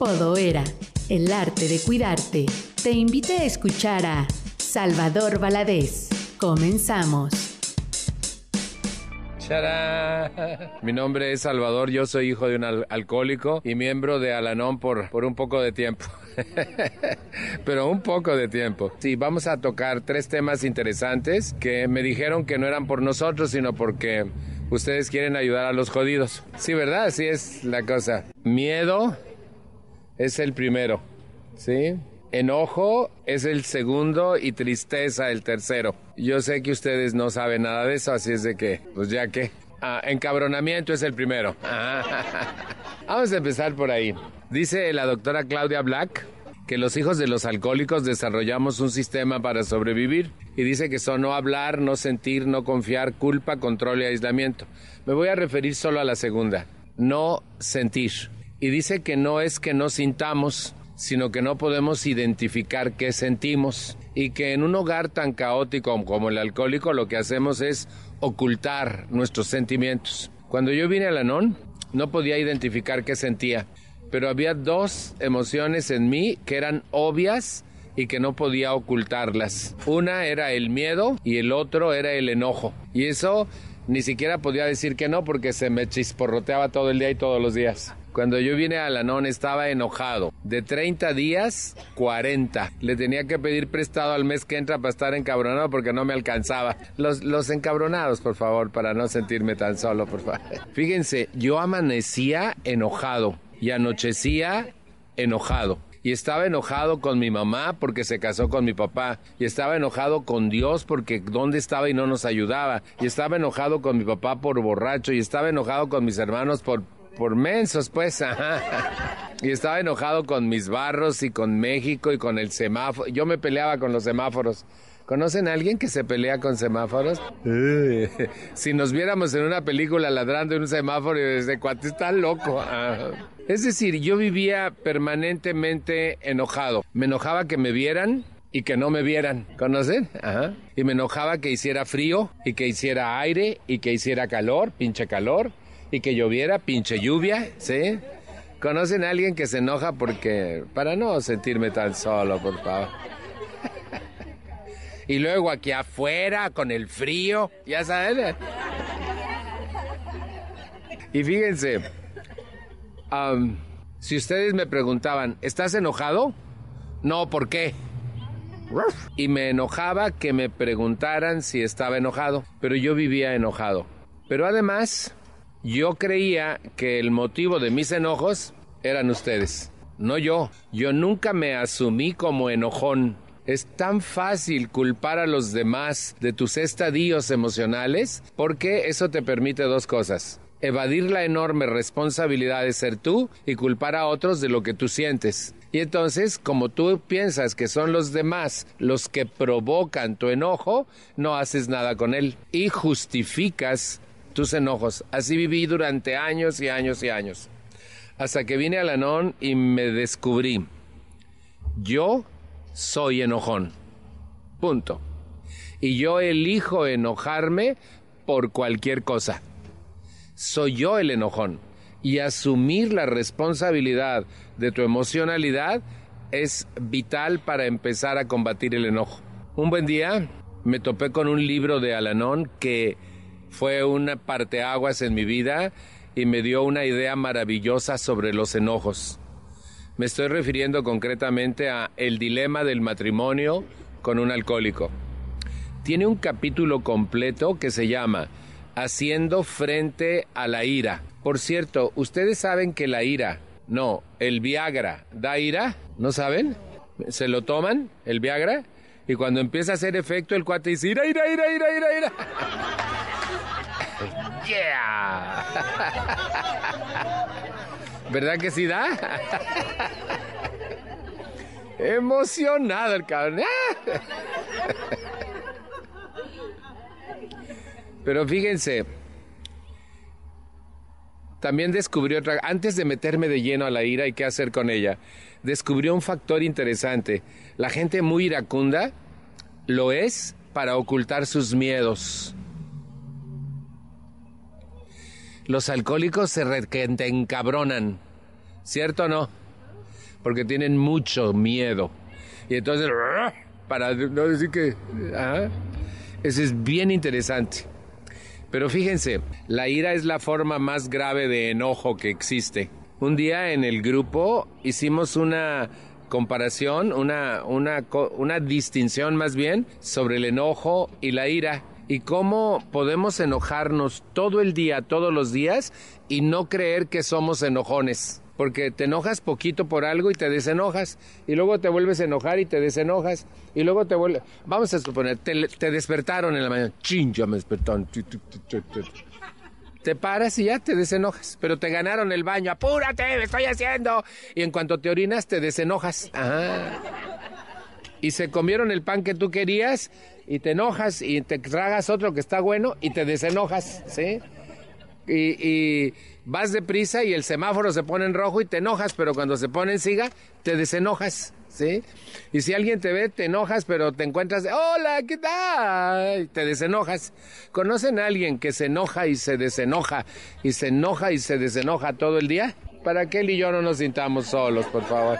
Podoera, el arte de cuidarte. Te invite a escuchar a Salvador Valadez. Comenzamos. Mi nombre es Salvador, yo soy hijo de un alcohólico y miembro de Alanón por, por un poco de tiempo. Pero un poco de tiempo. Sí, vamos a tocar tres temas interesantes que me dijeron que no eran por nosotros, sino porque ustedes quieren ayudar a los jodidos. Sí, ¿verdad? Así es la cosa. Miedo es el primero. ¿Sí? Enojo es el segundo y tristeza el tercero. Yo sé que ustedes no saben nada de eso, así es de que, pues ya que. Ah, encabronamiento es el primero. Vamos a empezar por ahí. Dice la doctora Claudia Black que los hijos de los alcohólicos desarrollamos un sistema para sobrevivir y dice que son no hablar, no sentir, no confiar, culpa, control y aislamiento. Me voy a referir solo a la segunda, no sentir. Y dice que no es que no sintamos, sino que no podemos identificar qué sentimos y que en un hogar tan caótico como el alcohólico lo que hacemos es ocultar nuestros sentimientos. Cuando yo vine al Anón, no podía identificar qué sentía, pero había dos emociones en mí que eran obvias y que no podía ocultarlas. Una era el miedo y el otro era el enojo. Y eso ni siquiera podía decir que no porque se me chisporroteaba todo el día y todos los días. Cuando yo vine a Lanón estaba enojado. De 30 días, 40. Le tenía que pedir prestado al mes que entra para estar encabronado porque no me alcanzaba. Los, los encabronados, por favor, para no sentirme tan solo, por favor. Fíjense, yo amanecía enojado y anochecía enojado. Y estaba enojado con mi mamá porque se casó con mi papá. Y estaba enojado con Dios porque dónde estaba y no nos ayudaba. Y estaba enojado con mi papá por borracho. Y estaba enojado con mis hermanos por por mensos, pues, Y estaba enojado con mis barros y con México y con el semáforo. Yo me peleaba con los semáforos. ¿Conocen a alguien que se pelea con semáforos? si nos viéramos en una película ladrando en un semáforo y desde cuánto está loco. Es decir, yo vivía permanentemente enojado. Me enojaba que me vieran y que no me vieran. ¿Conocen? Ajá. Y me enojaba que hiciera frío y que hiciera aire y que hiciera calor, pinche calor y que lloviera, pinche lluvia, ¿sí? ¿Conocen a alguien que se enoja porque, para no sentirme tan solo, por favor? y luego aquí afuera, con el frío, ya saben. y fíjense, si ustedes me preguntaban, ¿estás enojado? No, ¿por qué? Y me enojaba que me preguntaran si estaba enojado, pero yo vivía enojado. Pero además, yo creía que el motivo de mis enojos eran ustedes, no yo. Yo nunca me asumí como enojón. Es tan fácil culpar a los demás de tus estadios emocionales porque eso te permite dos cosas. Evadir la enorme responsabilidad de ser tú y culpar a otros de lo que tú sientes. Y entonces, como tú piensas que son los demás los que provocan tu enojo, no haces nada con él y justificas tus enojos. Así viví durante años y años y años. Hasta que vine a Lanón y me descubrí. Yo soy enojón. Punto. Y yo elijo enojarme por cualquier cosa. Soy yo el enojón. Y asumir la responsabilidad de tu emocionalidad es vital para empezar a combatir el enojo. Un buen día me topé con un libro de Alanón que fue una parteaguas en mi vida y me dio una idea maravillosa sobre los enojos. Me estoy refiriendo concretamente a El dilema del matrimonio con un alcohólico. Tiene un capítulo completo que se llama Haciendo frente a la ira. Por cierto, ¿ustedes saben que la ira, no, el Viagra, da ira? ¿No saben? ¿Se lo toman, el Viagra? Y cuando empieza a hacer efecto, el cuate dice, ira, ira, ira, ira, ira, ira. ¡Yeah! ¿Verdad que sí da? Emocionado el cabrón. Pero fíjense, también descubrió otra, antes de meterme de lleno a la ira y qué hacer con ella, descubrió un factor interesante. La gente muy iracunda lo es para ocultar sus miedos. Los alcohólicos se encabronan, ¿cierto o no? porque tienen mucho miedo. Y entonces, para no decir que... Eso es bien interesante. Pero fíjense, la ira es la forma más grave de enojo que existe. Un día en el grupo hicimos una comparación, una, una, una distinción más bien sobre el enojo y la ira y cómo podemos enojarnos todo el día, todos los días y no creer que somos enojones porque te enojas poquito por algo y te desenojas, y luego te vuelves a enojar y te desenojas, y luego te vuelves... Vamos a suponer, te, despertaron en la mañana, chin, ya me despertaron. Te paras y ya te desenojas, pero te ganaron el baño, apúrate, me estoy haciendo. Y en cuanto te orinas, te desenojas. Y se comieron el pan que tú querías y te enojas y te tragas otro que está bueno y te desenojas, ¿sí? Y vas deprisa y el semáforo se pone en rojo y te enojas, pero cuando se pone en siga, te desenojas, ¿sí? Y si alguien te ve, te enojas, pero te encuentras, hola, ¿qué tal? Y te desenojas. ¿Conocen a alguien que se enoja y se desenoja y se enoja y se desenoja todo el día? Para que él y yo no nos sintamos solos, por favor.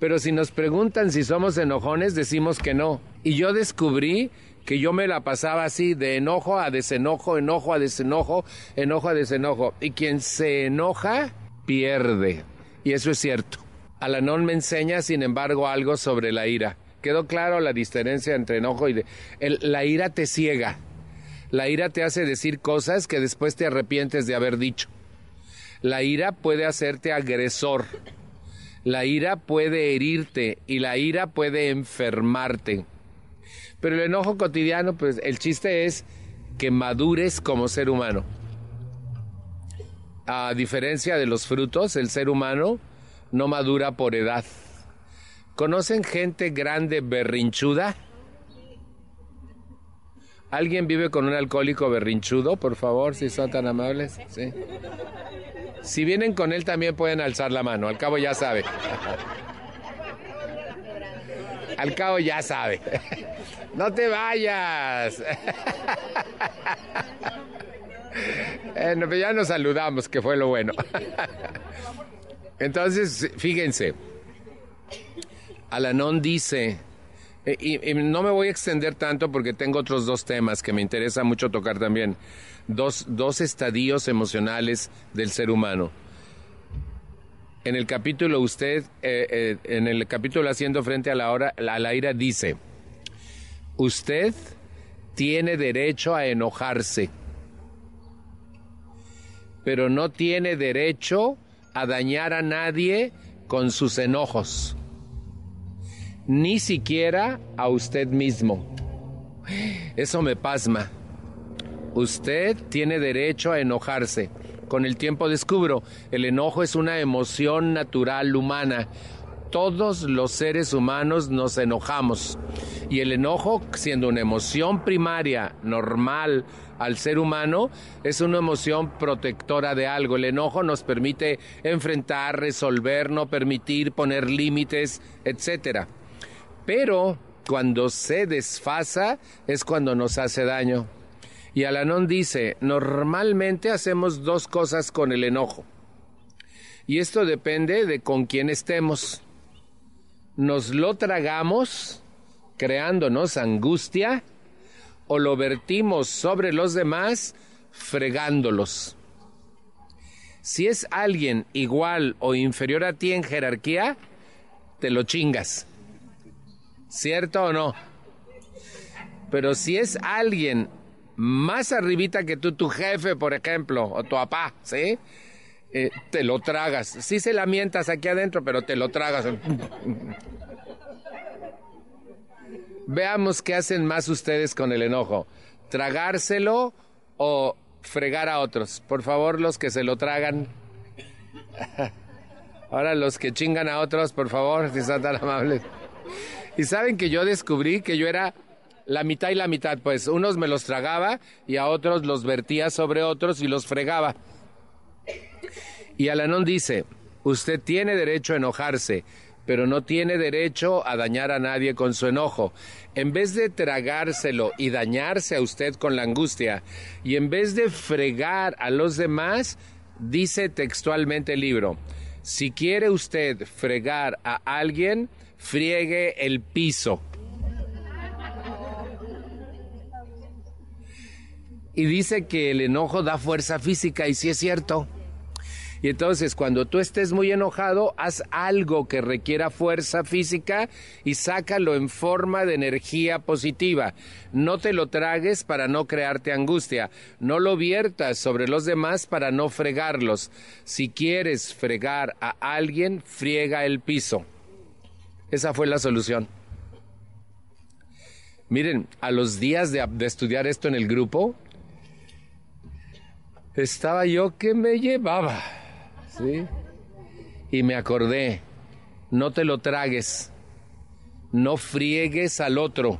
Pero si nos preguntan si somos enojones, decimos que no. Y yo descubrí que yo me la pasaba así, de enojo a desenojo, enojo a desenojo, enojo a desenojo. Y quien se enoja, pierde. Y eso es cierto. Alanón me enseña, sin embargo, algo sobre la ira. Quedó claro la diferencia entre enojo y la ira te ciega. La ira te hace decir cosas que después te arrepientes de haber dicho. La ira puede hacerte agresor. La ira puede herirte y la ira puede enfermarte. Pero el enojo cotidiano, pues el chiste es que madures como ser humano. A diferencia de los frutos, el ser humano no madura por edad. ¿Conocen gente grande berrinchuda? ¿Alguien vive con un alcohólico berrinchudo, por favor, si son tan amables? Sí. Si vienen con él también pueden alzar la mano, al cabo ya sabe. Al cabo ya sabe. No te vayas. Ya nos saludamos, que fue lo bueno. Entonces, fíjense, Alanón dice, y, no me voy a extender tanto porque tengo otros dos temas que me interesa mucho tocar también, dos, dos estadios emocionales del ser humano. En el capítulo usted, eh, eh, en el capítulo haciendo frente a la, hora, a la ira, dice, Usted tiene derecho a enojarse, pero no tiene derecho a dañar a nadie con sus enojos, ni siquiera a usted mismo. Eso me pasma. Usted tiene derecho a enojarse. Con el tiempo descubro, el enojo es una emoción natural humana todos los seres humanos nos enojamos. Y el enojo, siendo una emoción primaria, normal al ser humano, es una emoción protectora de algo. El enojo nos permite enfrentar, resolver, no permitir, poner límites, etc. Pero cuando se desfasa es cuando nos hace daño. Y Alanón dice, normalmente hacemos dos cosas con el enojo. Y esto depende de con quién estemos nos lo tragamos creándonos angustia o lo vertimos sobre los demás fregándolos. Si es alguien igual o inferior a ti en jerarquía, te lo chingas. ¿Cierto o no? Pero si es alguien más arribita que tú, tu jefe, por ejemplo, o tu papá, ¿sí? Eh, te lo tragas. Sí se lamentas aquí adentro, pero te lo tragas. Veamos qué hacen más ustedes con el enojo. ¿Tragárselo o fregar a otros? Por favor, los que se lo tragan. Ahora los que chingan a otros, por favor, si son tan amables. Y saben que yo descubrí que yo era la mitad y la mitad, pues unos me los tragaba y a otros los vertía sobre otros y los fregaba. Y Alanón dice, usted tiene derecho a enojarse, pero no tiene derecho a dañar a nadie con su enojo. En vez de tragárselo y dañarse a usted con la angustia, y en vez de fregar a los demás, dice textualmente el libro, Si quiere usted fregar a alguien, friegue el piso. Y dice que el enojo da fuerza física y sí es cierto. Y entonces cuando tú estés muy enojado, haz algo que requiera fuerza física y sácalo en forma de energía positiva. No te lo tragues para no crearte angustia. No lo viertas sobre los demás para no fregarlos. Si quieres fregar a alguien, friega el piso. Esa fue la solución. Miren, a los días de, estudiar esto en el grupo, estaba yo que me llevaba. ¿Sí? Y me acordé, no te lo tragues, no friegues al otro,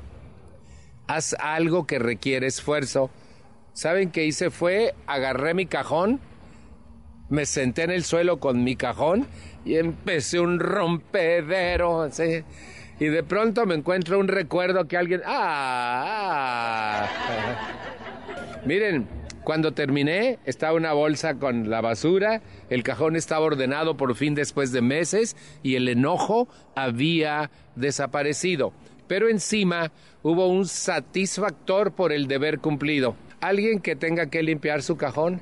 haz algo que requiere esfuerzo. ¿Saben qué hice? Fue, agarré mi cajón, me senté en el suelo con mi cajón y empecé un rompedero, ¿sí? Y de pronto me encuentro un recuerdo que alguien... ¡Ah! ah. Miren, cuando terminé, estaba una bolsa con la basura, el cajón estaba ordenado por fin después de meses y el enojo había desaparecido. Pero encima hubo un satisfactor por el deber cumplido. ¿Alguien que tenga que limpiar su cajón?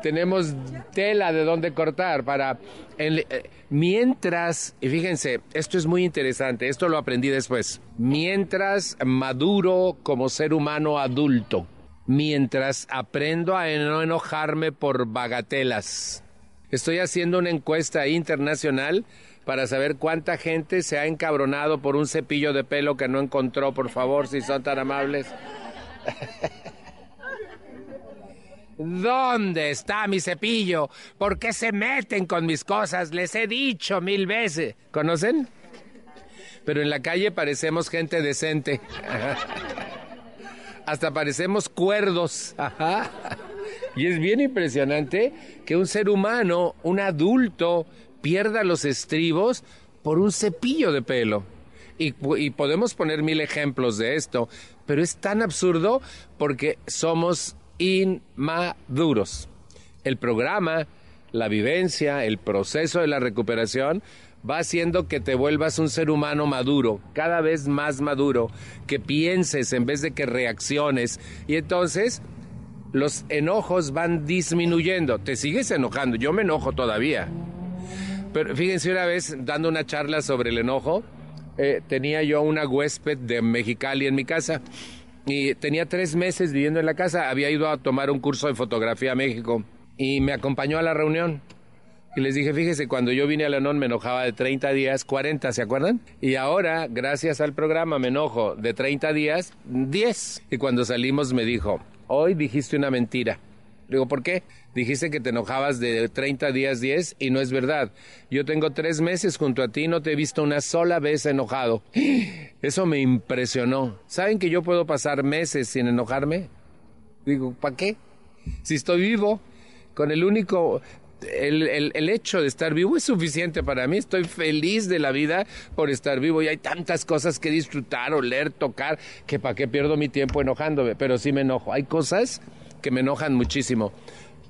Tenemos tela de dónde cortar para... Eh, mientras, y fíjense, esto es muy interesante, esto lo aprendí después, mientras maduro como ser humano adulto, mientras aprendo a no enojarme por bagatelas. Estoy haciendo una encuesta internacional para saber cuánta gente se ha encabronado por un cepillo de pelo que no encontró, por favor, si son tan amables. ¿Dónde está mi cepillo? ¿Por qué se meten con mis cosas? Les he dicho mil veces. ¿Conocen? Pero en la calle parecemos gente decente. hasta parecemos cuerdos. Y es bien impresionante que un ser humano, un adulto, pierda los estribos por un cepillo de pelo. Y, y, podemos poner mil ejemplos de esto, pero es tan absurdo porque somos inmaduros. El programa, la vivencia, el proceso de la recuperación va haciendo que te vuelvas un ser humano maduro, cada vez más maduro, que pienses en vez de que reacciones. Y entonces los enojos van disminuyendo. Te sigues enojando, yo me enojo todavía. Pero fíjense una vez dando una charla sobre el enojo, eh, tenía yo una huésped de Mexicali en mi casa y tenía tres meses viviendo en la casa, había ido a tomar un curso de fotografía a México y me acompañó a la reunión. Y les dije, fíjese, cuando yo vine a León me enojaba de 30 días, 40, ¿se acuerdan? Y ahora, gracias al programa, me enojo de 30 días, 10. Y cuando salimos me dijo, hoy dijiste una mentira. Digo, ¿por qué? Dijiste que te enojabas de 30 días 10 y no es verdad. Yo tengo tres meses junto a ti y no te he visto una sola vez enojado. Eso me impresionó. ¿Saben que yo puedo pasar meses sin enojarme? Digo, ¿para qué? Si estoy vivo, con el único el, hecho de estar vivo es suficiente para mí. Estoy feliz de la vida por estar vivo y hay tantas cosas que disfrutar, oler, tocar, que para qué pierdo mi tiempo enojándome, pero sí me enojo. Hay cosas que me enojan muchísimo.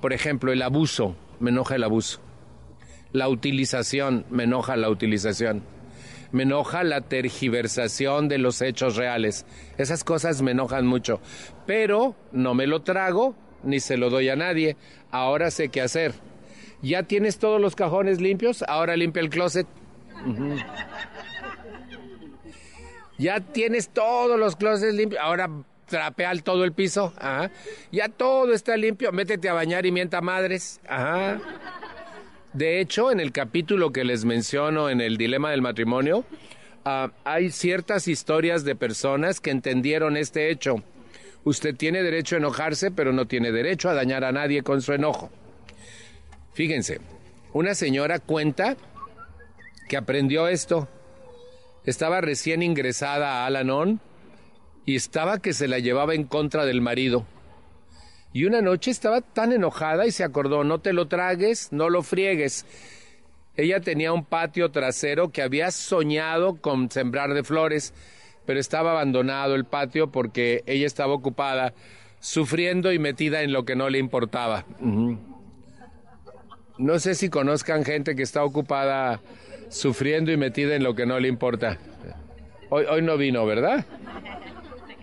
Por ejemplo, el abuso, me enoja el abuso. La utilización, me enoja la utilización. Me enoja la tergiversación de los hechos reales. Esas cosas me enojan mucho. Pero no me lo trago ni se lo doy a nadie. Ahora sé qué hacer ya tienes todos los cajones limpios, ahora limpia el closet. Ya tienes todos los closets limpios, ahora trapea todo el piso. Ya todo está limpio, métete a bañar y mienta madres. De hecho, en el capítulo que les menciono en el dilema del matrimonio, ah, hay ciertas historias de personas que entendieron este hecho. Usted tiene derecho a enojarse, pero no tiene derecho a dañar a nadie con su enojo. Fíjense, una señora cuenta que aprendió esto. Estaba recién ingresada a Alanon y estaba que se la llevaba en contra del marido. Y una noche estaba tan enojada y se acordó, no te lo tragues, no lo friegues. Ella tenía un patio trasero que había soñado con sembrar de flores, pero estaba abandonado el patio porque ella estaba ocupada, sufriendo y metida en lo que no le importaba. No sé si conozcan gente que está ocupada sufriendo y metida en lo que no le importa. Hoy, hoy no vino, ¿verdad?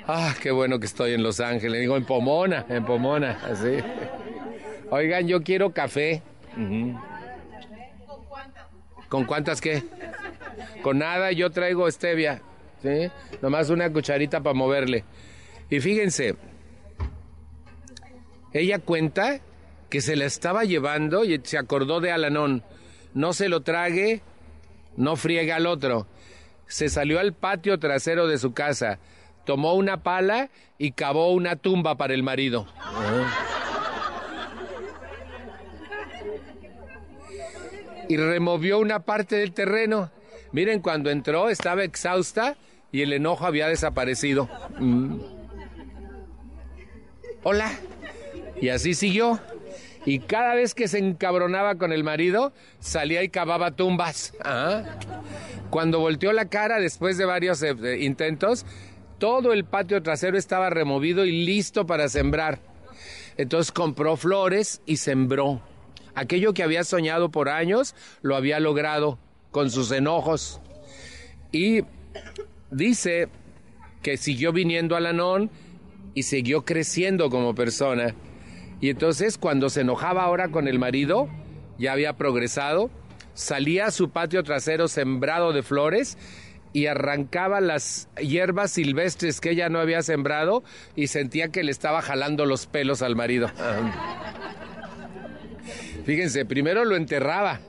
Ah, qué bueno que estoy en Los Ángeles. Digo, en Pomona, en Pomona, así. Oigan, yo quiero café. ¿Con cuántas qué? Con nada, yo traigo stevia. ¿Sí? Nomás una cucharita para moverle. Y fíjense, ella cuenta que se la estaba llevando y se acordó de Alanón. No se lo trague, no friega al otro. Se salió al patio trasero de su casa, tomó una pala y cavó una tumba para el marido. Y removió una parte del terreno. Miren, cuando entró estaba exhausta y el enojo había desaparecido. Mm. Hola. Y así siguió. Y cada vez que se encabronaba con el marido, salía y cavaba tumbas. Ah. Cuando volteó la cara después de varios eh, intentos, todo el patio trasero estaba removido y listo para sembrar. Entonces compró flores y sembró. Aquello que había soñado por años, lo había logrado con sus enojos. Y dice que siguió viniendo a Lanón y siguió creciendo como persona. Y entonces cuando se enojaba ahora con el marido, ya había progresado, salía a su patio trasero sembrado de flores y arrancaba las hierbas silvestres que ella no había sembrado y sentía que le estaba jalando los pelos al marido. Fíjense, primero lo enterraba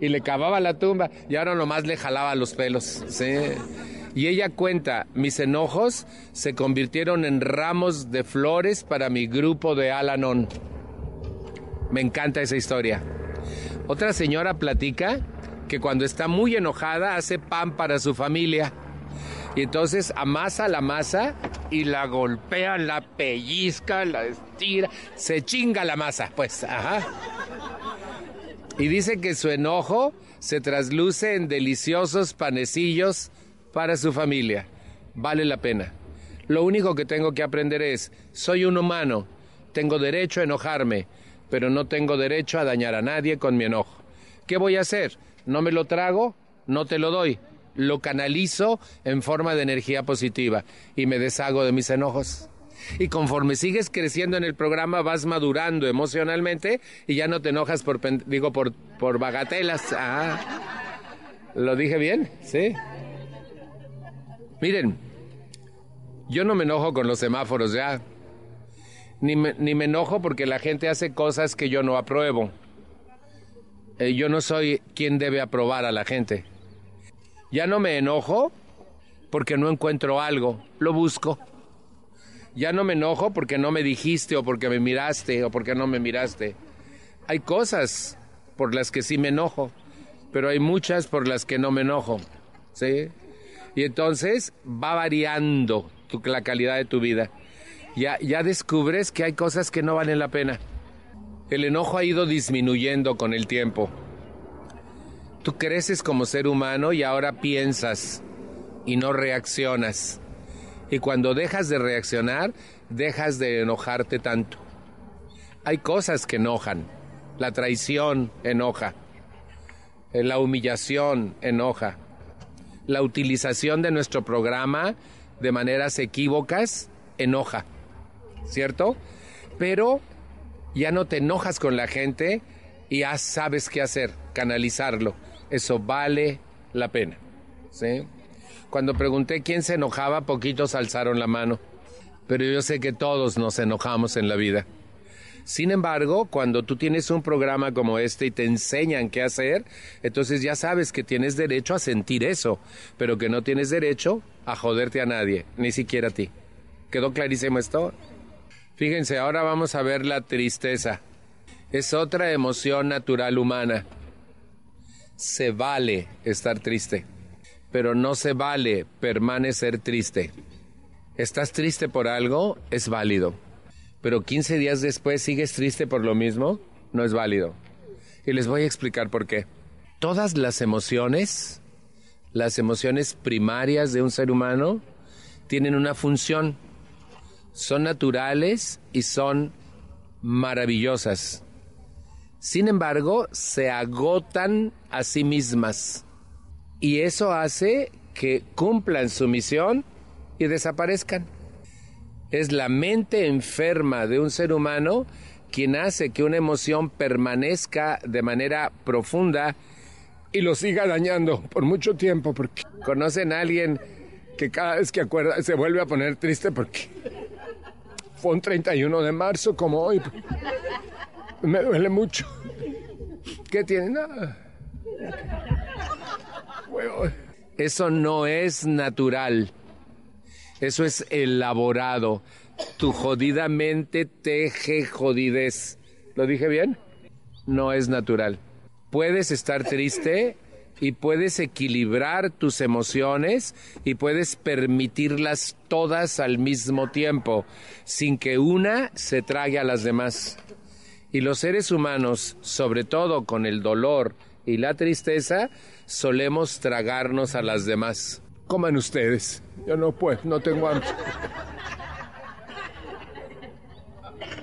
y le cavaba la tumba y ahora nomás le jalaba los pelos. ¿sí? Y ella cuenta, mis enojos se convirtieron en ramos de flores para mi grupo de Alanon. Me encanta esa historia. Otra señora platica que cuando está muy enojada hace pan para su familia. Y entonces amasa la masa y la golpea, la pellizca, la estira, se chinga la masa, pues, ajá. Y dice que su enojo se trasluce en deliciosos panecillos para su familia. Vale la pena. Lo único que tengo que aprender es, soy un humano, tengo derecho a enojarme, pero no tengo derecho a dañar a nadie con mi enojo. ¿Qué voy a hacer? No me lo trago, no te lo doy. Lo canalizo en forma de energía positiva y me deshago de mis enojos. Y conforme sigues creciendo en el programa, vas madurando emocionalmente y ya no te enojas por, digo, por, por bagatelas. Ah, ¿Lo dije bien? ¿Sí? Miren, yo no me enojo con los semáforos ya. Ni me, ni me enojo porque la gente hace cosas que yo no apruebo. Eh, yo no soy quien debe aprobar a la gente. Ya no me enojo porque no encuentro algo, lo busco. Ya no me enojo porque no me dijiste o porque me miraste o porque no me miraste. Hay cosas por las que sí me enojo, pero hay muchas por las que no me enojo. ¿Sí? Y entonces va variando la calidad de tu vida. Ya, ya descubres que hay cosas que no valen la pena. El enojo ha ido disminuyendo con el tiempo. Tú creces como ser humano y ahora piensas y no reaccionas. Y cuando dejas de reaccionar, dejas de enojarte tanto. Hay cosas que enojan. La traición enoja. La humillación enoja la utilización de nuestro programa de maneras equívocas enoja, ¿cierto? Pero ya no te enojas con la gente y ya sabes qué hacer, canalizarlo. Eso vale la pena. ¿sí? Cuando pregunté quién se enojaba, poquitos alzaron la mano. Pero yo sé que todos nos enojamos en la vida. Sin embargo, cuando tú tienes un programa como este y te enseñan qué hacer, entonces ya sabes que tienes derecho a sentir eso, pero que no tienes derecho a joderte a nadie, ni siquiera a ti. ¿Quedó clarísimo esto? Fíjense, ahora vamos a ver la tristeza. Es otra emoción natural humana. Se vale estar triste, pero no se vale permanecer triste. ¿Estás triste por algo? Es válido pero 15 días después sigues triste por lo mismo, no es válido. Y les voy a explicar por qué. Todas las emociones, las emociones primarias de un ser humano, tienen una función. Son naturales y son maravillosas. Sin embargo, se agotan a sí mismas. Y eso hace que cumplan su misión y desaparezcan. Es la mente enferma de un ser humano quien hace que una emoción permanezca de manera profunda y lo siga dañando por mucho tiempo, porque conocen a alguien que cada vez que acuerda se vuelve a poner triste porque fue un 31 de marzo como hoy. Me duele mucho. ¿Qué tiene? Eso no es natural. Eso es elaborado. Tu jodida mente teje jodidez. ¿Lo dije bien? No es natural. Puedes estar triste y puedes equilibrar tus emociones y puedes permitirlas todas al mismo tiempo, sin que una se trague a las demás. Y los seres humanos, sobre todo con el dolor y la tristeza, solemos tragarnos a las demás. Coman ustedes. Yo no puedo, no tengo hambre.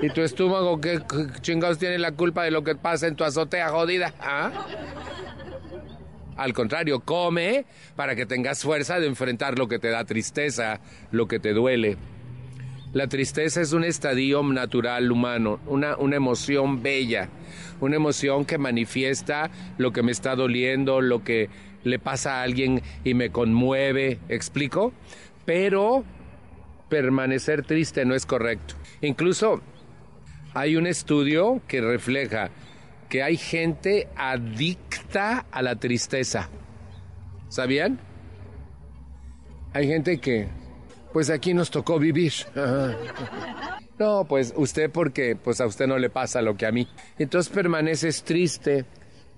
¿Y tu estómago qué chingados tiene la culpa de lo que pasa en tu azotea jodida? ¿Ah? Al contrario, come para que tengas fuerza de enfrentar lo que te da tristeza, lo que te duele. La tristeza es un estadio natural humano, una, una emoción bella, una emoción que manifiesta lo que me está doliendo, lo que le pasa a alguien y me conmueve, ¿explico? Pero permanecer triste no es correcto. Incluso hay un estudio que refleja que hay gente adicta a la tristeza. ¿Sabían? Hay gente que, pues aquí nos tocó vivir. No, pues usted porque pues a usted no le pasa lo que a mí. Entonces permaneces triste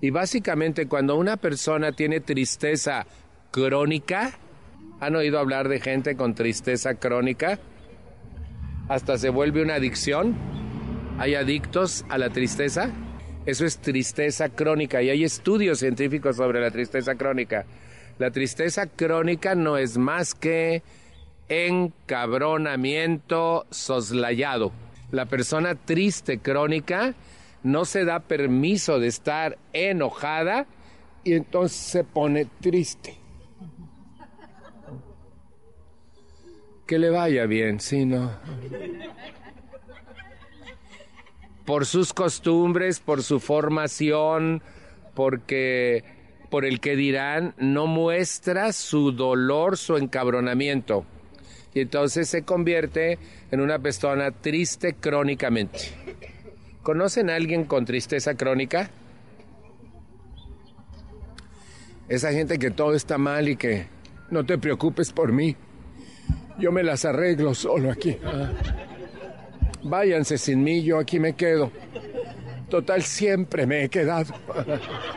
y básicamente cuando una persona tiene tristeza crónica, ¿han oído hablar de gente con tristeza crónica? Hasta se vuelve una adicción. Hay adictos a la tristeza. Eso es tristeza crónica y hay estudios científicos sobre la tristeza crónica. La tristeza crónica no es más que encabronamiento soslayado. La persona triste crónica no se da permiso de estar enojada y entonces se pone triste. Que le vaya bien, si no por sus costumbres, por su formación, porque por el que dirán, no muestra su dolor, su encabronamiento. Y entonces se convierte en una persona triste crónicamente. ¿Conocen a alguien con tristeza crónica? Esa gente que todo está mal y que no te preocupes por mí. Yo me las arreglo solo aquí. Ah. Váyanse sin mí, yo aquí me quedo. Total, siempre me he quedado.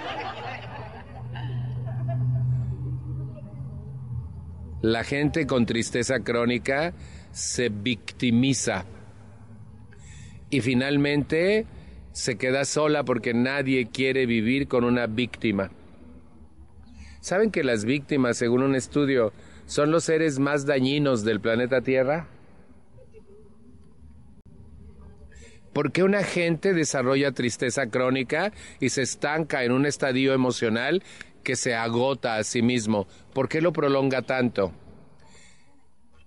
La gente con tristeza crónica se victimiza y finalmente se queda sola porque nadie quiere vivir con una víctima. ¿Saben que las víctimas, según un estudio, son los seres más dañinos del planeta Tierra? ¿Por qué una gente desarrolla tristeza crónica y se estanca en un estadio emocional que se agota a sí mismo? ¿Por qué lo prolonga tanto?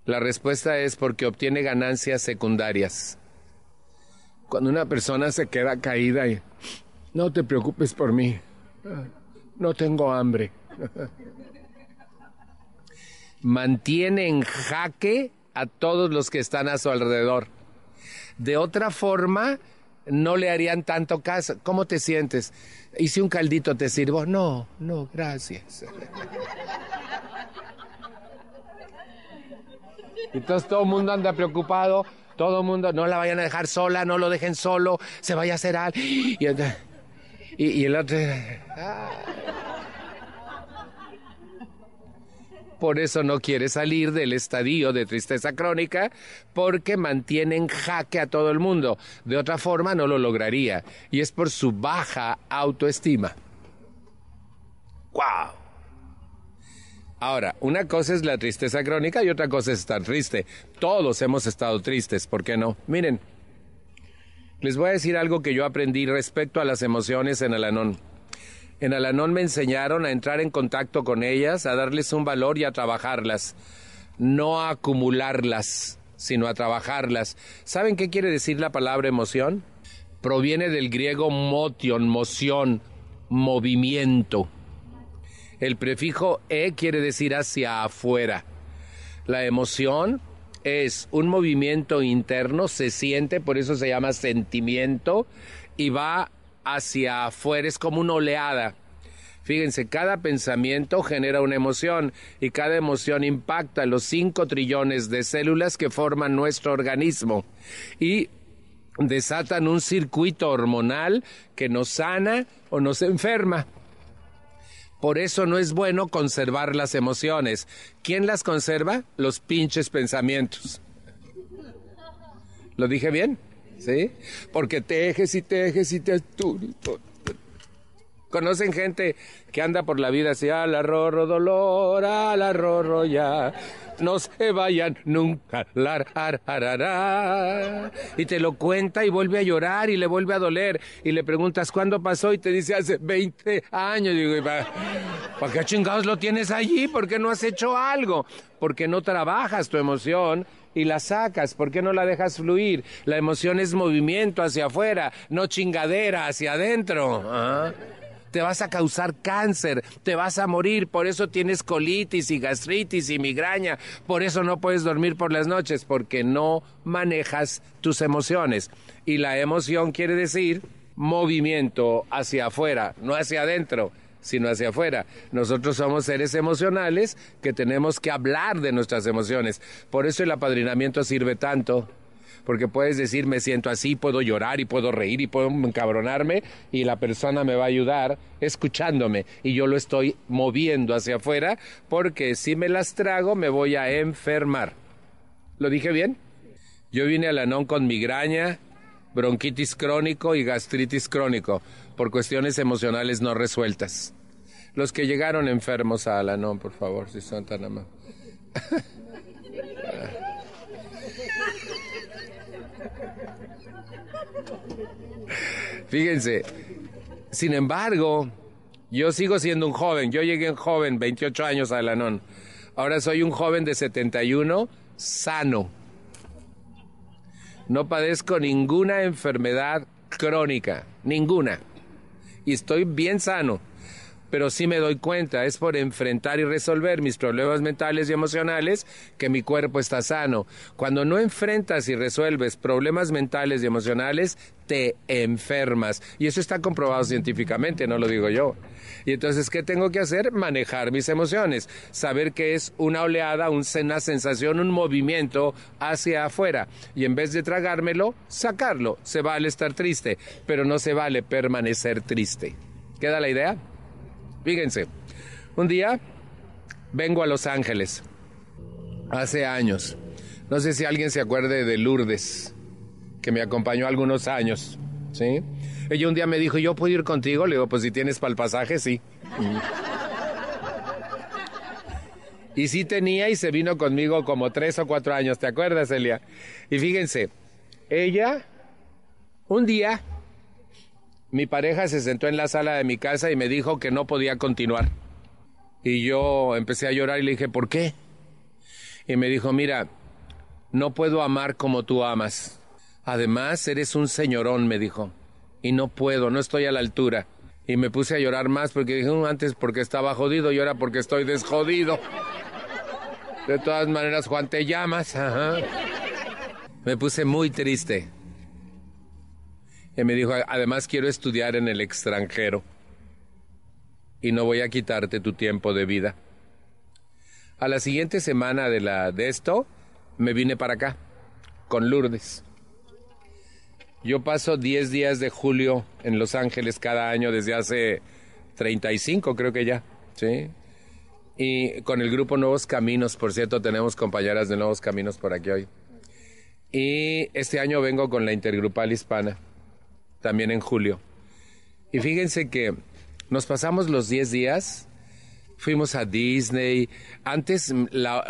La respuesta es porque obtiene ganancias secundarias. Cuando una persona se queda caída y no te preocupes por mí, no tengo hambre. Mantiene en jaque a todos los que están a su alrededor. De otra forma, no le harían tanto caso. ¿Cómo te sientes? ¿Y si un caldito te sirvo? No, no, gracias. Entonces todo el mundo anda preocupado, todo el mundo, no la vayan a dejar sola, no lo dejen solo, se vaya a hacer algo. Y, el otro... Ah. por eso no quiere salir del estadio de tristeza crónica, porque mantiene en jaque a todo el mundo. De otra forma no lo lograría, y es por su baja autoestima. ¡Wow! Ahora, una cosa es la tristeza crónica y otra cosa es estar triste. Todos hemos estado tristes, ¿por qué no? Miren, Les voy a decir algo que yo aprendí respecto a las emociones en Alanón. En Alanón me enseñaron a entrar en contacto con ellas, a darles un valor y a trabajarlas, no a acumularlas, sino a trabajarlas. ¿Saben qué quiere decir la palabra emoción? Proviene del griego motion, moción, movimiento. El prefijo e quiere decir hacia afuera. La emoción es un movimiento interno, se siente, por eso se llama sentimiento, y va hacia afuera, es como una oleada. Fíjense, cada pensamiento genera una emoción y cada emoción impacta los 5 trillones de células que forman nuestro organismo y desatan un circuito hormonal que nos sana o nos enferma. Por eso no es bueno conservar las emociones. ¿Quién las conserva? Los pinches pensamientos. ¿Lo dije bien? ¿Sí? Porque tejes y tejes y te... Conocen gente que anda por la vida así, al arrorro dolor, al arrorro ya, no se vayan nunca, lar, ar, Y te lo cuenta y vuelve a llorar y le vuelve a doler. Y le preguntas cuándo pasó y te dice hace 20 años. Y digo, ¿para, ¿para qué chingados lo tienes allí? ¿Por qué no has hecho algo? Porque no trabajas tu emoción y la sacas? ¿Por qué no la dejas fluir? La emoción es movimiento hacia afuera, no chingadera hacia adentro. ¿Ah? Te vas a causar cáncer, te vas a morir, por eso tienes colitis y gastritis y migraña, por eso no puedes dormir por las noches, porque no manejas tus emociones. Y la emoción quiere decir movimiento hacia afuera, no hacia adentro sino hacia afuera. Nosotros somos seres emocionales que tenemos que hablar de nuestras emociones. Por eso el apadrinamiento sirve tanto porque puedes decir me siento así, puedo llorar y puedo reír y puedo encabronarme y la persona me va a ayudar escuchándome y yo lo estoy moviendo hacia afuera porque si me las trago me voy a enfermar. ¿Lo dije bien? Yo vine al anón con migraña, bronquitis crónico y gastritis crónico por cuestiones emocionales no resueltas. Los que llegaron enfermos a Alanón, por favor, si son tan amables. Fíjense, sin embargo, yo sigo siendo un joven. Yo llegué en joven, 28 años a Lanón. Ahora soy un joven de 71, sano. No padezco ninguna enfermedad crónica, ninguna. Y estoy bien sano pero sí me doy cuenta, es por enfrentar y resolver mis problemas mentales y emocionales que mi cuerpo está sano. Cuando no enfrentas y resuelves problemas mentales y emocionales, te enfermas. Y eso está comprobado científicamente, no lo digo yo. Y entonces, ¿qué tengo que hacer? Manejar mis emociones, saber que es una oleada, una sensación, un movimiento hacia afuera. Y en vez de tragármelo, sacarlo. Se vale estar triste, pero no se vale permanecer triste. ¿Queda la idea? Fíjense, un día vengo a Los Ángeles, hace años. No sé si alguien se acuerde de Lourdes, que me acompañó algunos años, ¿sí? Ella un día me dijo, ¿yo puedo ir contigo? Le digo, pues si tienes para el pasaje, sí. Y sí tenía y se vino conmigo como tres o cuatro años, ¿te acuerdas, Elia? Y fíjense, ella un día mi pareja se sentó en la sala de mi casa y me dijo que no podía continuar. Y yo empecé a llorar y le dije, ¿por qué? Y me dijo, mira, no puedo amar como tú amas. Además, eres un señorón, me dijo. Y no puedo, no estoy a la altura. Y me puse a llorar más porque dije, mm, antes porque estaba jodido y ahora porque estoy desjodido. De todas maneras, Juan, te llamas. Me puse muy triste. Y me dijo, además quiero estudiar en el extranjero y no voy a quitarte tu tiempo de vida. A la siguiente semana de, la, de esto, me vine para acá, con Lourdes. Yo paso 10 días de julio en Los Ángeles cada año desde hace 35, creo que ya, ¿sí? Y con el grupo Nuevos Caminos, por cierto, tenemos compañeras de Nuevos Caminos por aquí hoy. Y este año vengo con la Intergrupal Hispana también en julio. Y fíjense que nos pasamos los 10 días Fuimos a Disney. Antes,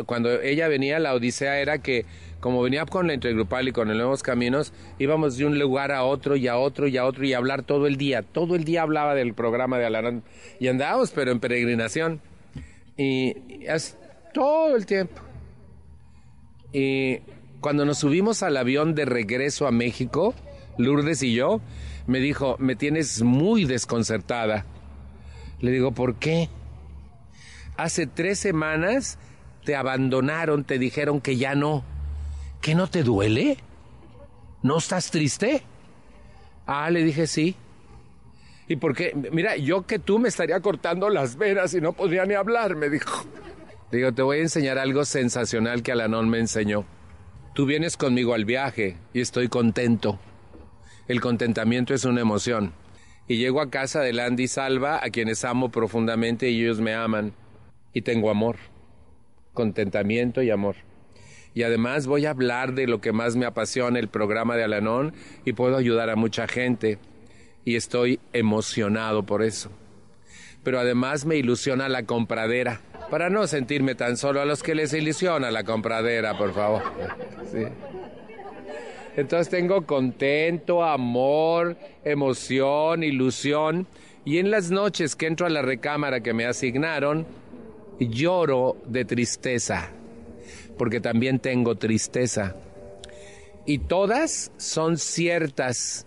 cuando ella venía, la odisea era que, como venía con la Intergrupal y con el Nuevos Caminos, íbamos de un lugar a otro y a otro y a otro y a hablar todo el día. Todo el día hablaba del programa de Alarán. Y andábamos, pero en peregrinación. Y es todo el tiempo. Y cuando nos subimos al avión de regreso a México, Lourdes y yo, me dijo, me tienes muy desconcertada. Le digo, ¿por qué? Hace tres semanas te abandonaron, te dijeron que ya no. ¿Que no te duele? ¿No estás triste? Ah, le dije sí. ¿Y por qué? Mira, yo que tú me estaría cortando las venas y no podría ni hablar, me dijo. Digo, te voy a enseñar algo sensacional que Alanón me enseñó. Tú vienes conmigo al viaje y estoy contento. El contentamiento es una emoción. Y llego a casa de Landy Salva, a quienes amo profundamente y ellos me aman. Y tengo amor, contentamiento y amor. Y además voy a hablar de lo que más me apasiona, el programa de Alanón, y puedo ayudar a mucha gente. Y estoy emocionado por eso. Pero además me ilusiona la compradera para no sentirme tan solo a los que les ilusiona la compradera, por favor. Entonces tengo contento, amor, emoción, ilusión. Y en las noches que entro a la recámara que me asignaron, lloro de tristeza, porque también tengo tristeza. Y todas son ciertas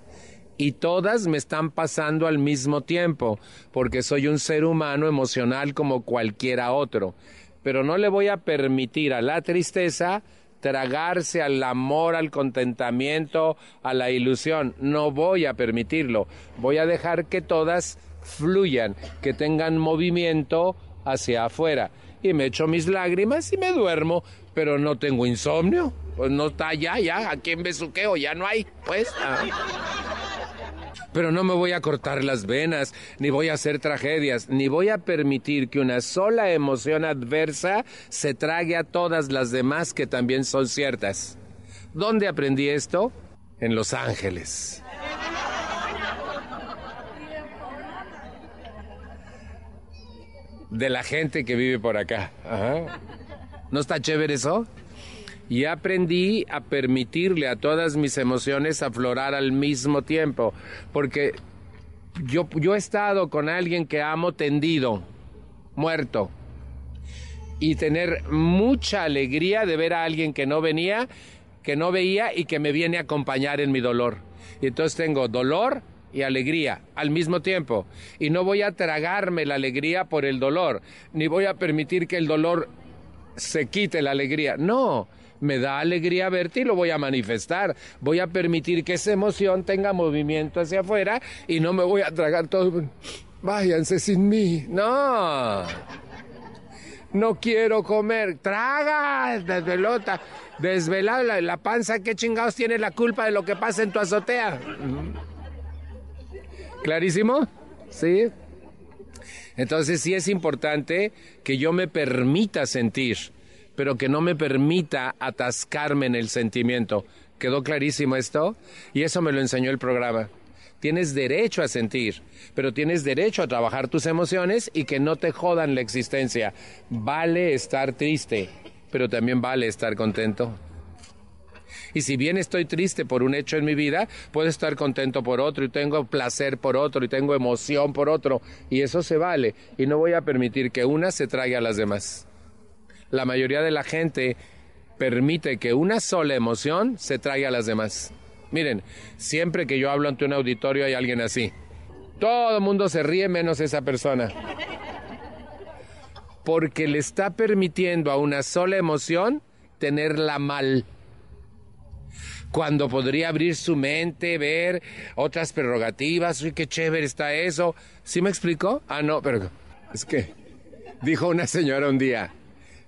y todas me están pasando al mismo tiempo, porque soy un ser humano emocional como cualquiera otro. Pero no le voy a permitir a la tristeza tragarse al amor, al contentamiento, a la ilusión. No voy a permitirlo. Voy a dejar que todas fluyan, que tengan movimiento hacia afuera. Y me echo mis lágrimas y me duermo, pero no tengo insomnio. Pues no está ya, ya, aquí en besuqueo ya no hay, pues. Ah pero no me voy a cortar las venas, ni voy a hacer tragedias, ni voy a permitir que una sola emoción adversa se trague a todas las demás que también son ciertas. ¿Dónde aprendí esto? En Los Ángeles. De la gente que vive por acá. ¿No está chévere eso? Y aprendí a permitirle a todas mis emociones aflorar al mismo tiempo, porque yo, yo he estado con alguien que amo tendido, muerto, y tener mucha alegría de ver a alguien que no venía, que no veía y que me viene a acompañar en mi dolor. Y entonces tengo dolor y alegría al mismo tiempo. Y no voy a tragarme la alegría por el dolor, ni voy a permitir que el dolor se quite la alegría. No, me da alegría verte y lo voy a manifestar. Voy a permitir que esa emoción tenga movimiento hacia afuera y no me voy a tragar todo. Váyanse sin mí. No. No quiero comer. Traga, desvelota. Desvelada la, la panza. ¿Qué chingados tiene la culpa de lo que pasa en tu azotea? ¿Clarísimo? Sí. Entonces sí es importante que yo me permita sentir pero que no me permita atascarme en el sentimiento. ¿Quedó clarísimo esto? Y eso me lo enseñó el programa. Tienes derecho a sentir, pero tienes derecho a trabajar tus emociones y que no te jodan la existencia. Vale estar triste, pero también vale estar contento. Y si bien estoy triste por un hecho en mi vida, puedo estar contento por otro y tengo placer por otro y tengo emoción por otro. Y eso se vale. Y no voy a permitir que una se traiga a las demás la mayoría de la gente permite que una sola emoción se traiga a las demás. Miren, siempre que yo hablo ante un auditorio hay alguien así. Todo el mundo se ríe menos esa persona. Porque le está permitiendo a una sola emoción tenerla mal. Cuando podría abrir su mente, ver otras prerrogativas, uy, qué chévere está eso. ¿Sí me explicó? Ah, no, pero es que dijo una señora un día,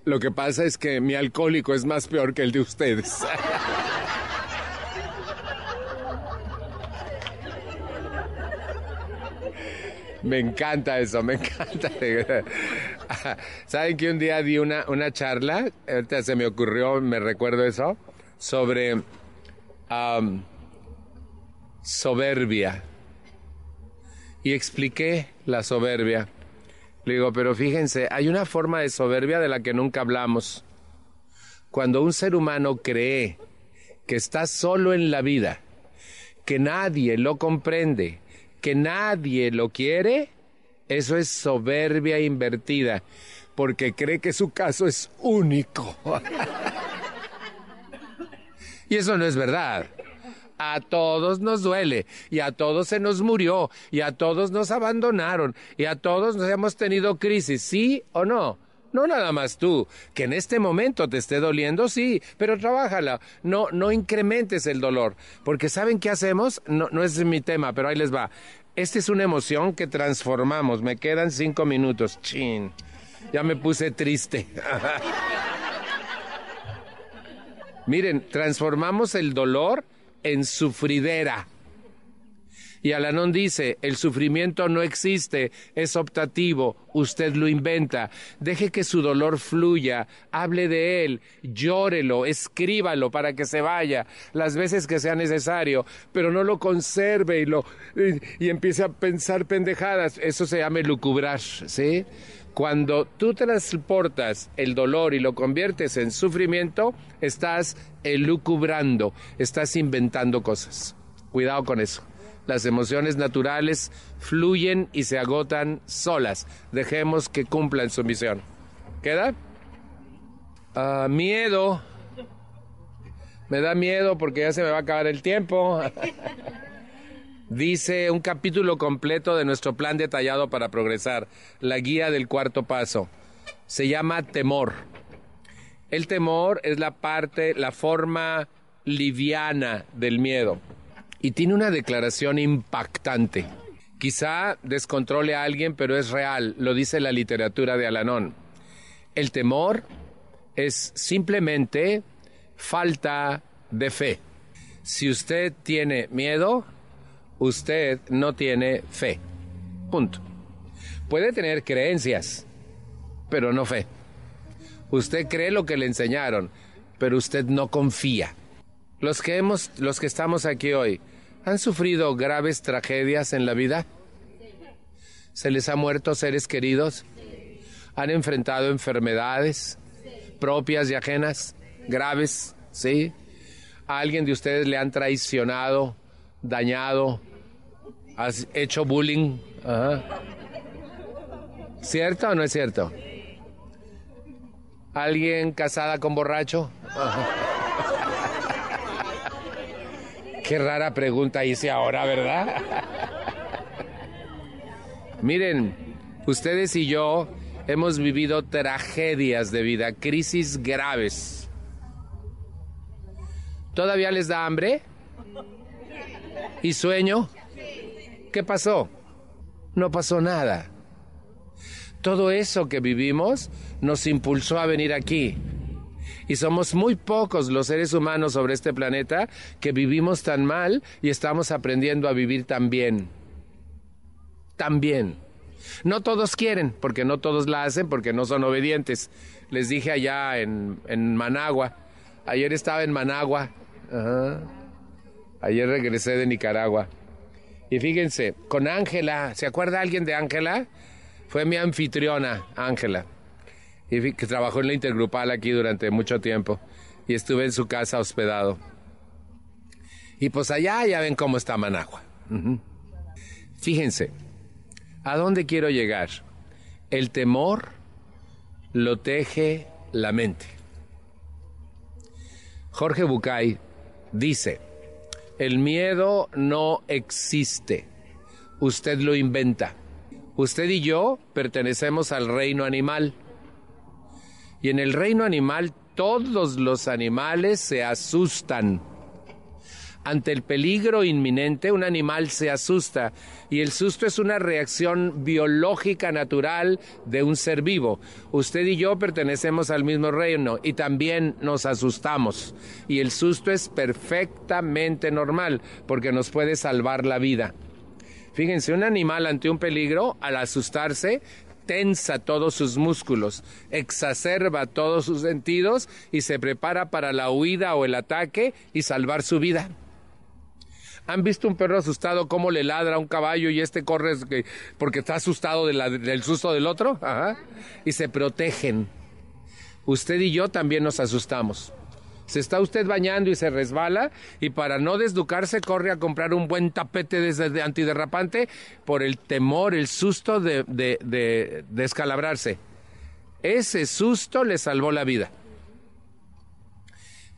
lo que pasa es que mi alcohólico es más peor que el de ustedes. Me encanta eso, me encanta. ¿Saben que un día di una, una charla? Ahorita se me ocurrió, me recuerdo eso, sobre soberbia. Y expliqué la soberbia. Le digo, pero fíjense, hay una forma de soberbia de la que nunca hablamos. Cuando un ser humano cree que está solo en la vida, que nadie lo comprende, que nadie lo quiere, eso es soberbia invertida, porque cree que su caso es único. y eso no es verdad. A todos nos duele, y a todos se nos murió, y a todos nos abandonaron, y a todos nos hemos tenido crisis, ¿sí o no? No nada más tú, que en este momento te esté doliendo, sí, pero trabájala, no, no incrementes el dolor, porque ¿saben qué hacemos? No, no es mi tema, pero ahí les va. Esta es una emoción que transformamos, me quedan cinco minutos, chin, ya me puse triste. Miren, transformamos el dolor en sufridera. Y Alanón dice, el sufrimiento no existe, es optativo, usted lo inventa. Deje que su dolor fluya, hable de él, llórelo, escríbalo para que se vaya las veces que sea necesario, pero no lo conserve y, lo, y, empiece a pensar pendejadas. Eso se llama lucubrar, ¿sí? Cuando tú transportas el dolor y lo conviertes en sufrimiento, estás elucubrando, estás inventando cosas. Cuidado con eso. Las emociones naturales fluyen y se agotan solas. Dejemos que cumplan su misión. ¿Queda? Ah, miedo. Me da miedo porque ya se me va a acabar el tiempo. Dice un capítulo completo de nuestro plan detallado para progresar, la guía del cuarto paso. Se llama temor. El temor es la parte, la forma liviana del miedo y tiene una declaración impactante. Quizá descontrole a alguien, pero es real, lo dice la literatura de Alanón. El temor es simplemente falta de fe. Si usted tiene miedo, usted no tiene fe. Punto. Puede tener creencias, pero no fe. Usted cree lo que le enseñaron, pero usted no confía. Los que hemos, los que estamos aquí hoy, ¿Han sufrido graves tragedias en la vida? ¿Se les ha muerto seres queridos? ¿Han enfrentado enfermedades propias y ajenas, graves? ¿Sí? ¿A alguien de ustedes le han traicionado, dañado, has hecho bullying? ¿Cierto o no es cierto? ¿Alguien casada con borracho? Qué rara pregunta hice ahora, ¿verdad? Miren, ustedes y yo hemos vivido tragedias de vida, crisis graves. ¿Todavía les da hambre? ¿Y sueño? ¿Qué pasó? No pasó nada. Todo eso que vivimos nos impulsó a venir aquí, y somos muy pocos los seres humanos sobre este planeta que vivimos tan mal y estamos aprendiendo a vivir tan bien. Tan bien. No todos quieren, porque no todos la hacen, porque no son obedientes. Les dije allá en, en Managua, ayer estaba en Managua, ayer regresé de Nicaragua. Y fíjense, con Ángela, ¿se acuerda alguien de Ángela? Fue mi anfitriona, Ángela que trabajó en la intergrupal aquí durante mucho tiempo y estuve en su casa hospedado. Y pues allá ya ven cómo está Managua. Fíjense, ¿a dónde quiero llegar? El temor lo teje la mente. Jorge Bucay dice, el miedo no existe, usted lo inventa. Usted y yo pertenecemos al reino animal y en el reino animal todos los animales se asustan. Ante el peligro inminente, un animal se asusta y el susto es una reacción biológica natural de un ser vivo. Usted y yo pertenecemos al mismo reino y también nos asustamos. Y el susto es perfectamente normal porque nos puede salvar la vida. Fíjense, un animal ante un peligro, al asustarse, tensa todos sus músculos, exacerba todos sus sentidos y se prepara para la huida o el ataque y salvar su vida. ¿Han visto un perro asustado cómo le ladra a un caballo y este corre porque está asustado del susto del otro? Ajá. Y se protegen. Usted y yo también nos asustamos. Se está usted bañando y se resbala y para no desducarse corre a comprar un buen tapete desde antiderrapante por el temor, el susto de, de descalabrarse. Ese susto le salvó la vida.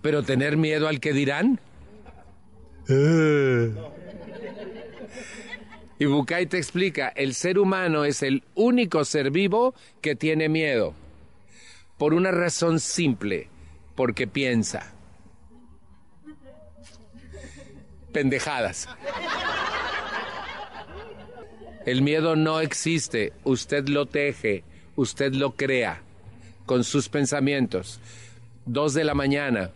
Pero tener miedo al que dirán. Y Bucay te explica, el ser humano es el único ser vivo que tiene miedo. Por una razón simple, porque piensa. Pendejadas. El miedo no existe, usted lo teje, usted lo crea con sus pensamientos. Dos de la mañana,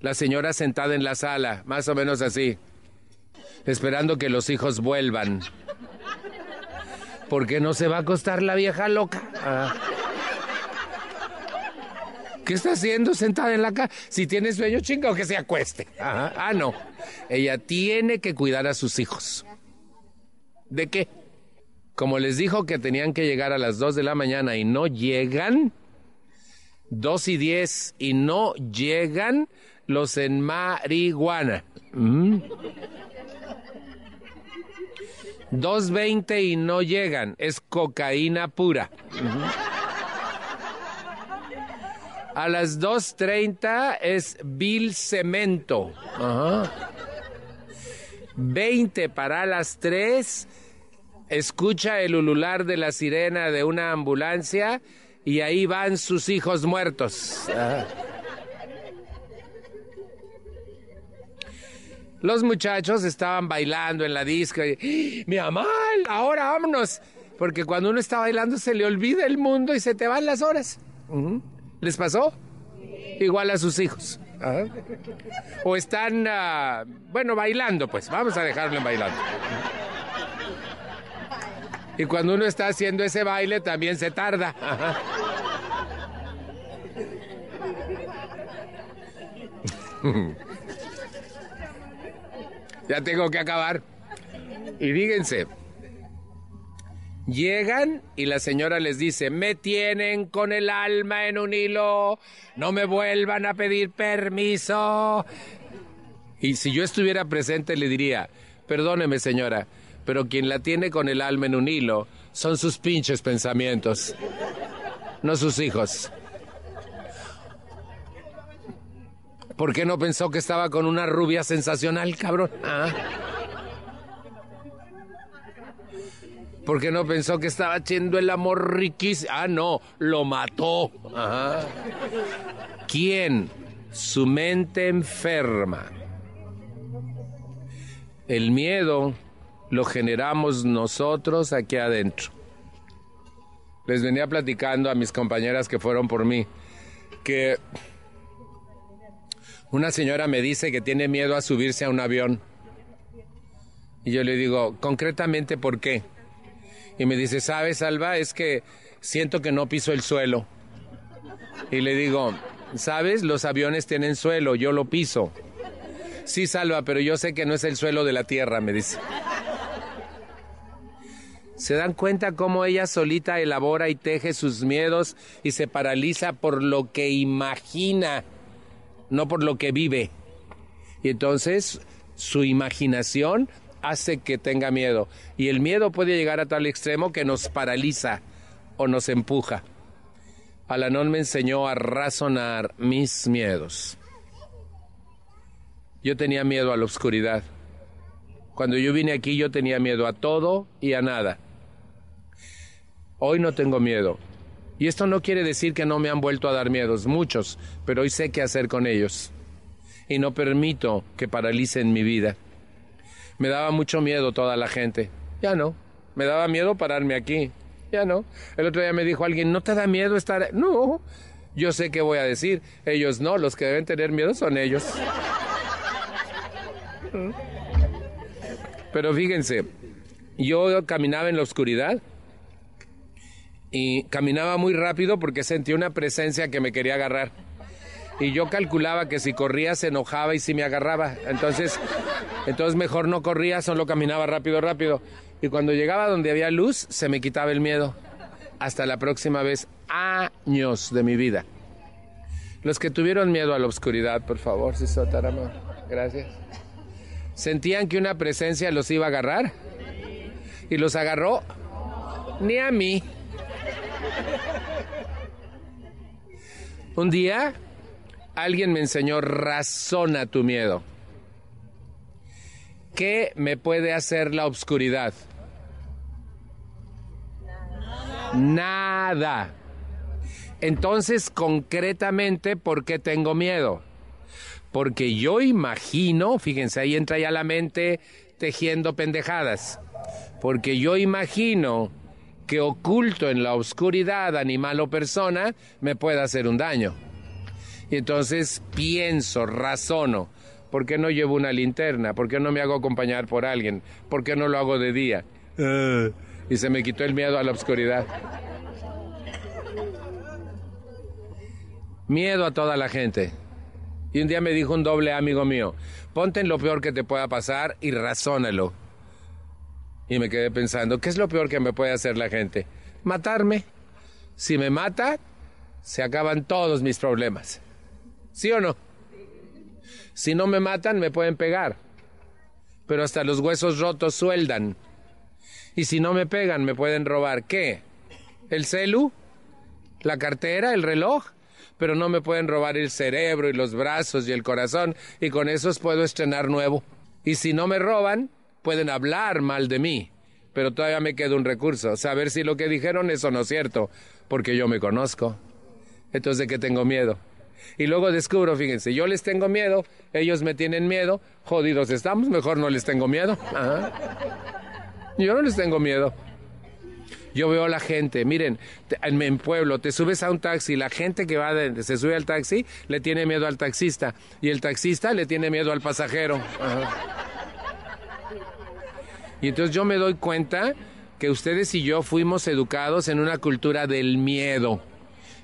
la señora sentada en la sala, más o menos así, esperando que los hijos vuelvan. Porque no se va a acostar la vieja loca. Ah. ¿Qué está haciendo sentada en la cama? Si tiene sueño, chinga o que se acueste. Ah, no. Ella tiene que cuidar a sus hijos. ¿De qué? Como les dijo que tenían que llegar a las 2 de la mañana y no llegan, 2 y 10 y no llegan, los en marihuana. 2.20 y no llegan, es cocaína pura. A las 2.30 es Bill Cemento. 20 para las 3 escucha el ulular de la sirena de una ambulancia y ahí van sus hijos muertos. Los muchachos estaban bailando en la disco y, mi mamá, ahora vámonos. Porque cuando uno está bailando se le olvida el mundo y se te van las horas. ¿Les pasó? Igual a sus hijos. O están, ah, bueno, bailando, pues. Vamos a dejarlo en bailando. Y cuando uno está haciendo ese baile también se tarda. ya tengo que acabar. Y fíjense, llegan y la señora les dice, me tienen con el alma en un hilo, no me vuelvan a pedir permiso. Y si yo estuviera presente le diría, perdóneme señora, pero quien la tiene con el alma en un hilo son sus pinches pensamientos, no sus hijos. ¿Por qué no pensó que estaba con una rubia sensacional, cabrón? ¿Ah? ¿Por qué no pensó que estaba haciendo el amor riquísimo? Ah, no, lo mató. ¿Quién? Su mente enferma. El miedo lo generamos nosotros aquí adentro. Les venía platicando a mis compañeras que fueron por mí que una señora me dice que tiene miedo a subirse a un avión. Y yo le digo, concretamente, ¿por qué? Y me dice, ¿sabes, Alba? Es que siento que no piso el suelo. Y le digo, ¿sabes? Los aviones tienen suelo, yo lo piso. Sí, Salva, pero yo sé que no es el suelo de la tierra, me dice. ¿Se dan cuenta cómo ella solita elabora y teje sus miedos y se paraliza por lo que imagina, no por lo que vive? Y entonces su imaginación hace que tenga miedo. Y el miedo puede llegar a tal extremo que nos paraliza o nos empuja. Alanón me enseñó a razonar mis miedos. Yo tenía miedo a la oscuridad. Cuando yo vine aquí yo tenía miedo a todo y a nada. Hoy no tengo miedo. Y esto no quiere decir que no me han vuelto a dar miedos, muchos, pero hoy sé qué hacer con ellos. Y no permito que paralicen mi vida. Me daba mucho miedo toda la gente. Ya no. Me daba miedo pararme aquí. Ya no. El otro día me dijo alguien, ¿no te da miedo estar? No. Yo sé qué voy a decir. Ellos no. Los que deben tener miedo son ellos. Pero fíjense, yo caminaba en la oscuridad y caminaba muy rápido porque sentí una presencia que me quería agarrar. Y yo calculaba que si corría se enojaba y si me agarraba. Entonces Entonces mejor no corría, solo caminaba rápido, rápido. Y cuando llegaba donde había luz, se me quitaba el miedo. Hasta la próxima vez, años de mi vida. Los que tuvieron miedo a la oscuridad, por favor, si amor. Gracias. ¿Sentían que una presencia los iba a agarrar? ¿Y los agarró? Ni a mí. Un día alguien me enseñó razona tu miedo. ¿Qué me puede hacer la oscuridad? Nada. Entonces, concretamente, ¿por qué tengo miedo? Porque yo imagino, fíjense, ahí entra ya la mente tejiendo pendejadas. Porque yo imagino que oculto en la oscuridad, animal o persona, me puede hacer un daño. Y entonces pienso, razono, ¿por qué no llevo una linterna? ¿Por qué no me hago acompañar por alguien? ¿Por qué no lo hago de día? Y se me quitó el miedo a la oscuridad. Miedo a toda la gente. Y un día me dijo un doble amigo mío, ponte en lo peor que te pueda pasar y razónalo. Y me quedé pensando, ¿qué es lo peor que me puede hacer la gente? Matarme. Si me mata, se acaban todos mis problemas. ¿Sí o no? Si no me matan, me pueden pegar. Pero hasta los huesos rotos sueldan. Y si no me pegan, me pueden robar. ¿Qué? ¿El celu? ¿La cartera? ¿El reloj? pero no me pueden robar el cerebro y los brazos y el corazón y con esos puedo estrenar nuevo. Y si no me roban, pueden hablar mal de mí, pero todavía me queda un recurso, saber si lo que dijeron es o no cierto, porque yo me conozco. Entonces, ¿de qué tengo miedo? Y luego descubro, fíjense, yo les tengo miedo, ellos me tienen miedo, jodidos estamos, mejor no les tengo miedo. Yo no les tengo miedo. Yo veo a la gente, miren, en pueblo te subes a un taxi, la gente que va se sube al taxi le tiene miedo al taxista y el taxista le tiene miedo al pasajero. Y entonces yo me doy cuenta que ustedes y yo fuimos educados en una cultura del miedo.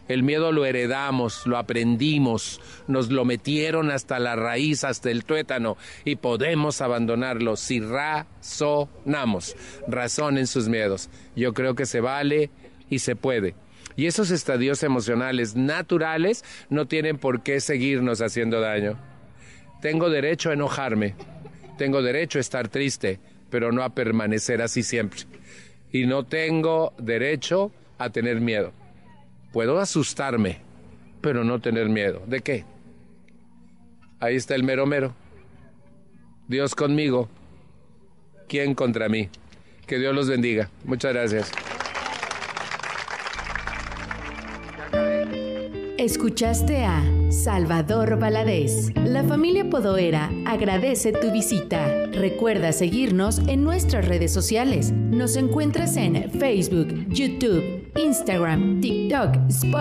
El miedo lo heredamos, lo aprendimos, nos lo metieron hasta la raíz, hasta el tuétano, y podemos abandonarlo si razonamos. Razonen sus miedos. Yo creo que se vale y se puede. Y esos estadios emocionales naturales no tienen por qué seguirnos haciendo daño. Tengo derecho a enojarme, tengo derecho a estar triste, pero no a permanecer así siempre. Y no tengo derecho a tener miedo. Puedo asustarme, pero no tener miedo. ¿De qué? Ahí está el mero mero. Dios conmigo. ¿Quién contra mí? Que Dios los bendiga. Muchas gracias. Escuchaste a Salvador Valadez. La familia Podoera agradece tu visita. Recuerda seguirnos en nuestras redes sociales. Nos encuentras en Facebook, YouTube, Instagram, TikTok, Spotify